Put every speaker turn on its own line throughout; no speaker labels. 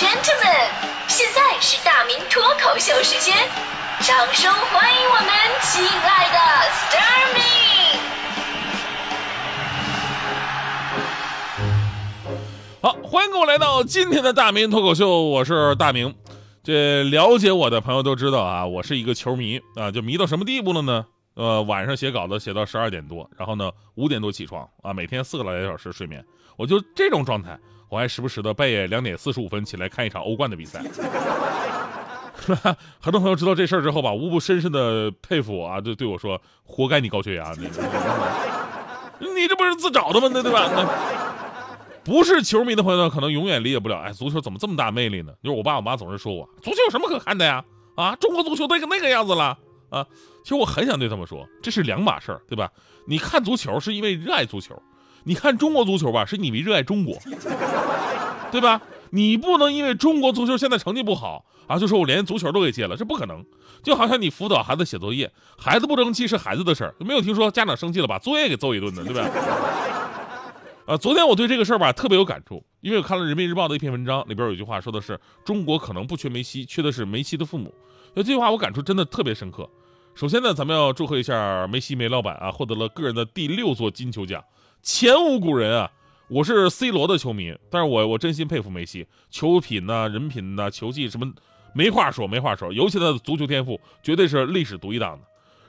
gentlemen，现在是大明脱口秀时间，掌声欢迎我们亲爱的 s t a r m y
好，欢迎各位来到今天的大明脱口秀，我是大明。这了解我的朋友都知道啊，我是一个球迷啊，就迷到什么地步了呢？呃，晚上写稿子写到十二点多，然后呢五点多起床啊，每天四个来小时睡眠，我就这种状态，我还时不时的半夜两点四十五分起来看一场欧冠的比赛。很多朋友知道这事儿之后吧，无不深深的佩服我啊，就对我说：“活该你高血压，你 你这不是自找的吗？那对吧？”那不是球迷的朋友呢，可能永远理解不了，哎，足球怎么这么大魅力呢？就是我爸我妈总是说我，足球有什么可看的呀？啊，中国足球都那个样子了啊！其实我很想对他们说，这是两码事儿，对吧？你看足球是因为热爱足球，你看中国足球吧，是你为热爱中国，对吧？你不能因为中国足球现在成绩不好啊，就说我连足球都给戒了，这不可能。就好像你辅导孩子写作业，孩子不争气是孩子的事儿，没有听说家长生气了把作业给揍一顿的，对吧？啊，昨天我对这个事儿吧特别有感触，因为我看了人民日报的一篇文章，里边有一句话说的是中国可能不缺梅西，缺的是梅西的父母。那这句话我感触真的特别深刻。首先呢，咱们要祝贺一下梅西梅老板啊，获得了个人的第六座金球奖，前无古人啊！我是 C 罗的球迷，但是我我真心佩服梅西，球品呐、人品呐、球技什么没话说，没话说，尤其他的足球天赋绝对是历史独一档的。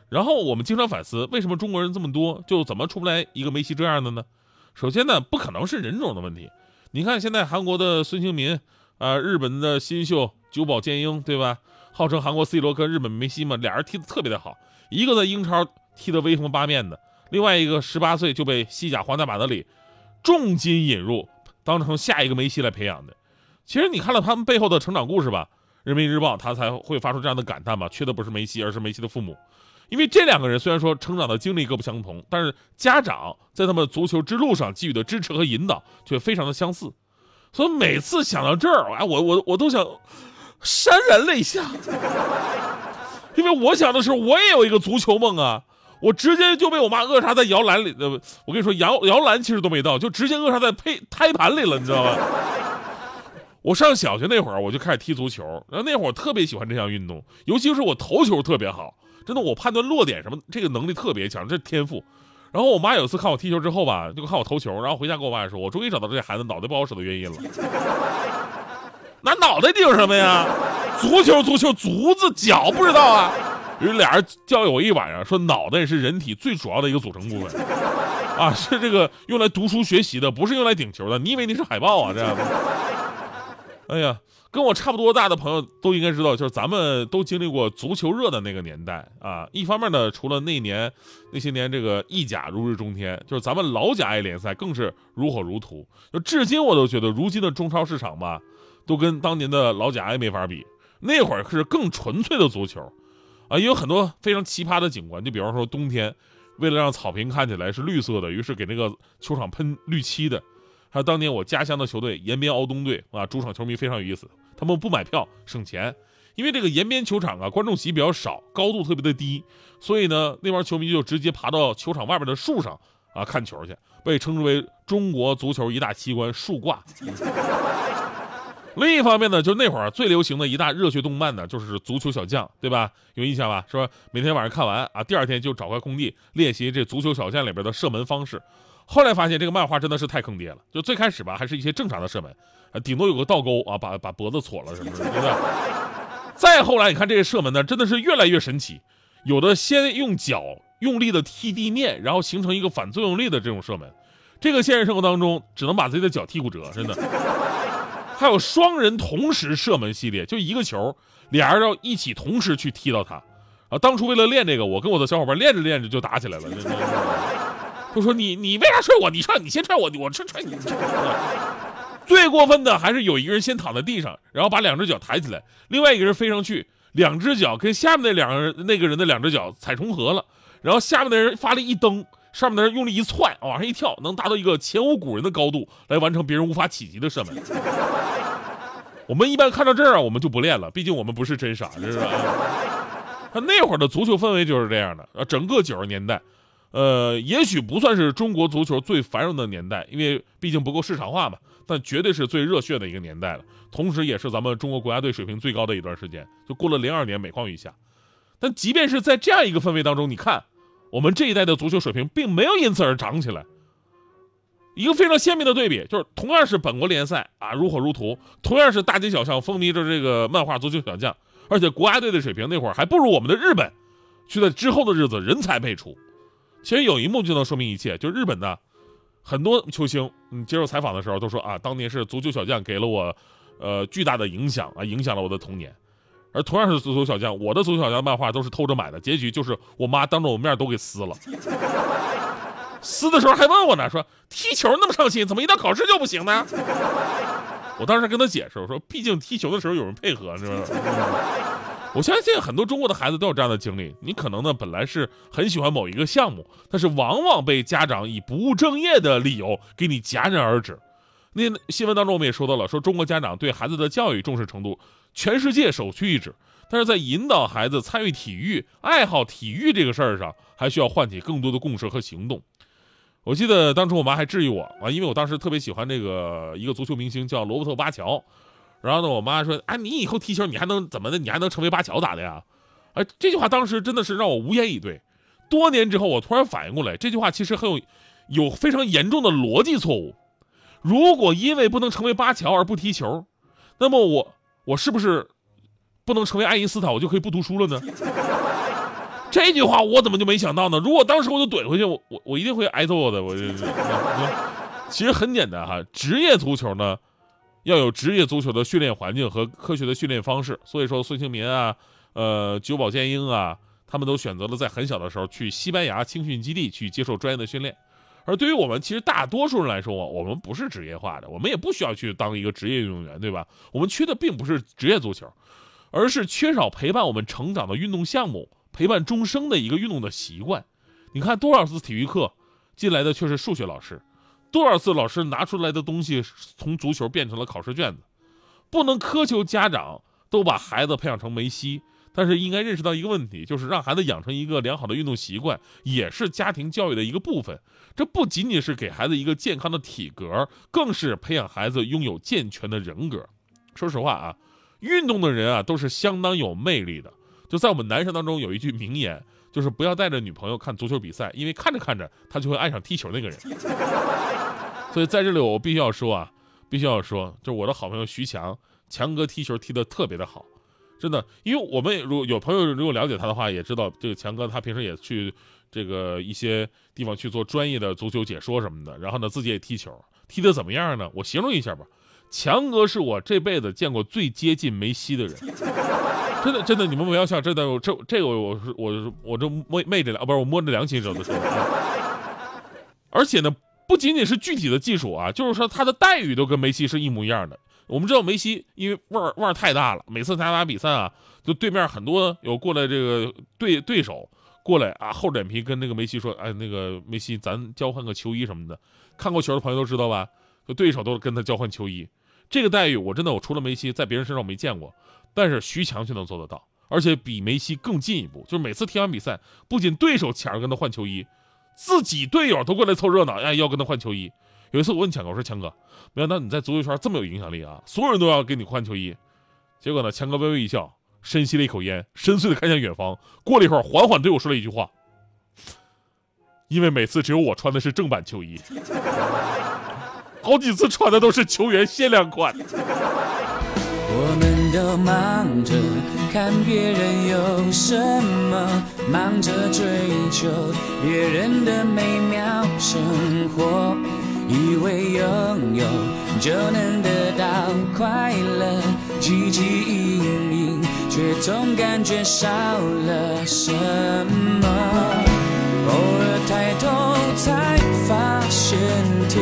然后我们经常反思，为什么中国人这么多，就怎么出不来一个梅西这样的呢？首先呢，不可能是人种的问题。你看现在韩国的孙兴民，啊，日本的新秀久保建英，对吧？号称韩国 C 罗跟日本梅西嘛，俩人踢得特别的好。一个在英超踢得威风八面的，另外一个十八岁就被西甲皇家马德里重金引入，当成下一个梅西来培养的。其实你看了他们背后的成长故事吧，人民日报他才会发出这样的感叹吧，缺的不是梅西，而是梅西的父母。因为这两个人虽然说成长的经历各不相同，但是家长在他们足球之路上给予的支持和引导却非常的相似，所以每次想到这儿，哎，我我我都想潸然泪下，因为我想的是我也有一个足球梦啊，我直接就被我妈扼杀在摇篮里，呃，我跟你说摇摇篮其实都没到，就直接扼杀在胚胎盘里了，你知道吗？我上小学那会儿我就开始踢足球，然后那会儿我特别喜欢这项运动，尤其是我头球特别好，真的我判断落点什么这个能力特别强，这是天赋。然后我妈有一次看我踢球之后吧，就看我投球，然后回家跟我爸说，我终于找到这孩子脑袋不好使的原因了。拿脑袋顶什么呀？足球足球足字脚不知道啊？有俩人教育我一晚上，说脑袋是人体最主要的一个组成部分，啊，是这个用来读书学习的，不是用来顶球的。你以为你是海豹啊？这样。哎呀，跟我差不多大的朋友都应该知道，就是咱们都经历过足球热的那个年代啊。一方面呢，除了那年那些年这个意甲如日中天，就是咱们老甲 A 联赛更是如火如荼。就至今我都觉得，如今的中超市场吧，都跟当年的老甲 A 没法比。那会儿是更纯粹的足球，啊，也有很多非常奇葩的景观。就比方说冬天，为了让草坪看起来是绿色的，于是给那个球场喷绿漆的。还有当年我家乡的球队延边敖东队啊，主场球迷非常有意思，他们不买票省钱，因为这个延边球场啊，观众席比较少，高度特别的低，所以呢，那帮球迷就直接爬到球场外边的树上啊看球去，被称之为中国足球一大奇观——树挂。另一方面呢，就那会儿最流行的一大热血动漫呢，就是《足球小将》，对吧？有印象吧？说每天晚上看完啊，第二天就找块空地练习这《足球小将》里边的射门方式。后来发现这个漫画真的是太坑爹了，就最开始吧，还是一些正常的射门，啊，顶多有个倒钩啊，把把脖子戳了什么的，对吧？再后来你看这些射门呢，真的是越来越神奇，有的先用脚用力的踢地面，然后形成一个反作用力的这种射门，这个现实生活当中只能把自己的脚踢骨折，真的。还有双人同时射门系列，就一个球，俩人要一起同时去踢到它，啊，当初为了练这个，我跟我的小伙伴练着练着就打起来了。就说你你为啥踹我？你踹你先踹我，我踹踹你。最过分的还是有一个人先躺在地上，然后把两只脚抬起来，另外一个人飞上去，两只脚跟下面那两个人那个人的两只脚踩重合了，然后下面的人发力一蹬，上面的人用力一窜，往上一跳，能达到一个前无古人的高度，来完成别人无法企及的射门。我们一般看到这儿啊，我们就不练了，毕竟我们不是真傻，是吧？他那会儿的足球氛围就是这样的啊，整个九十年代。呃，也许不算是中国足球最繁荣的年代，因为毕竟不够市场化嘛。但绝对是最热血的一个年代了，同时也是咱们中国国家队水平最高的一段时间。就过了零二年每况愈下，但即便是在这样一个氛围当中，你看我们这一代的足球水平并没有因此而涨起来。一个非常鲜明的对比，就是同样是本国联赛啊，如火如荼；同样是大街小巷风靡着这个漫画足球小将，而且国家队的水平那会儿还不如我们的日本，却在之后的日子人才辈出。其实有一幕就能说明一切，就日本呢，很多球星，嗯，接受采访的时候都说啊，当年是足球小将给了我，呃，巨大的影响啊，影响了我的童年。而同样是足球小将，我的足球小将漫画都是偷着买的，结局就是我妈当着我面都给撕了。撕的时候还问我呢，说踢球那么上心，怎么一到考试就不行呢？我当时跟他解释，我说毕竟踢球的时候有人配合，是吧？我相信很多中国的孩子都有这样的经历。你可能呢本来是很喜欢某一个项目，但是往往被家长以不务正业的理由给你戛然而止。那新闻当中我们也说到了，说中国家长对孩子的教育重视程度，全世界首屈一指。但是在引导孩子参与体育、爱好体育这个事儿上，还需要唤起更多的共识和行动。我记得当初我妈还质疑我啊，因为我当时特别喜欢这个一个足球明星叫罗伯特巴乔，然后呢，我妈说：“哎，你以后踢球你还能怎么的？你还能成为巴乔咋的呀？”哎，这句话当时真的是让我无言以对。多年之后，我突然反应过来，这句话其实很有有非常严重的逻辑错误。如果因为不能成为巴乔而不踢球，那么我我是不是不能成为爱因斯坦，我就可以不读书了呢？这句话我怎么就没想到呢？如果当时我就怼回去，我我我一定会挨揍的。我就，其实很简单哈，职业足球呢，要有职业足球的训练环境和科学的训练方式。所以说，孙兴民啊，呃，久保建英啊，他们都选择了在很小的时候去西班牙青训基地去接受专业的训练。而对于我们其实大多数人来说，我们不是职业化的，我们也不需要去当一个职业运动员，对吧？我们缺的并不是职业足球，而是缺少陪伴我们成长的运动项目。陪伴终生的一个运动的习惯，你看多少次体育课进来的却是数学老师，多少次老师拿出来的东西从足球变成了考试卷子，不能苛求家长都把孩子培养成梅西，但是应该认识到一个问题，就是让孩子养成一个良好的运动习惯，也是家庭教育的一个部分。这不仅仅是给孩子一个健康的体格，更是培养孩子拥有健全的人格。说实话啊，运动的人啊都是相当有魅力的。就在我们男生当中有一句名言，就是不要带着女朋友看足球比赛，因为看着看着他就会爱上踢球那个人。所以在这里我必须要说啊，必须要说，就是我的好朋友徐强，强哥踢球踢得特别的好，真的。因为我们如果有朋友如果了解他的话，也知道这个强哥他平时也去这个一些地方去做专业的足球解说什么的，然后呢自己也踢球，踢得怎么样呢？我形容一下吧，强哥是我这辈子见过最接近梅西的人。真的真的，你们不要笑，真的，这这个我是我我这摸昧着良，不是我摸着良心说的。而且呢，不仅仅是具体的技术啊，就是说他的待遇都跟梅西是一模一样的。我们知道梅西因为腕儿腕儿太大了，每次他打比赛啊，就对面很多有过来这个对对手过来啊，厚脸皮跟那个梅西说，哎，那个梅西，咱交换个球衣什么的。看过球的朋友都知道吧？就对手都跟他交换球衣，这个待遇我真的我除了梅西，在别人身上我没见过。但是徐强却能做得到，而且比梅西更进一步，就是每次踢完比赛，不仅对手抢着跟他换球衣，自己队友都过来凑热闹，哎，要跟他换球衣。有一次我问强哥，我说强哥，没想到你在足球圈这么有影响力啊，所有人都要给你换球衣。结果呢，强哥微微一笑，深吸了一口烟，深邃的看向远方。过了一会儿，缓缓对我说了一句话：“因为每次只有我穿的是正版球衣，好几次穿的都是球员限量款。”
我们都忙着看别人有什么，忙着追求别人的美妙生活，以为拥有就能得到快乐，汲汲营营，却总感觉少了什么。偶尔抬头才发现天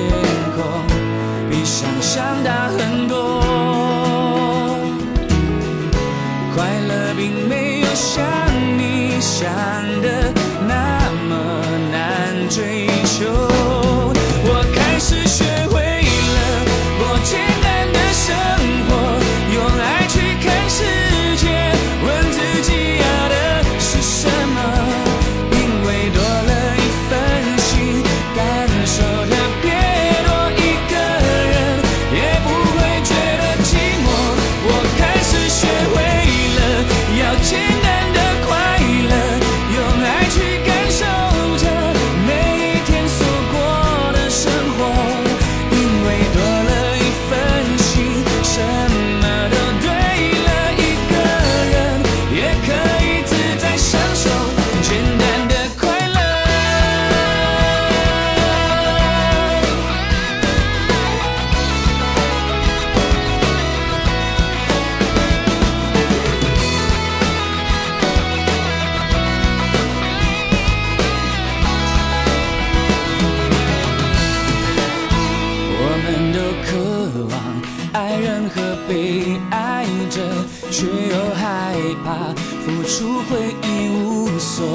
想象大很多。快乐并没有像你想的那么难追求。付出会一无所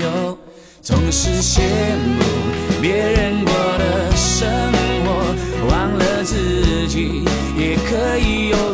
有，总是羡慕别人过的生活，忘了自己也可以有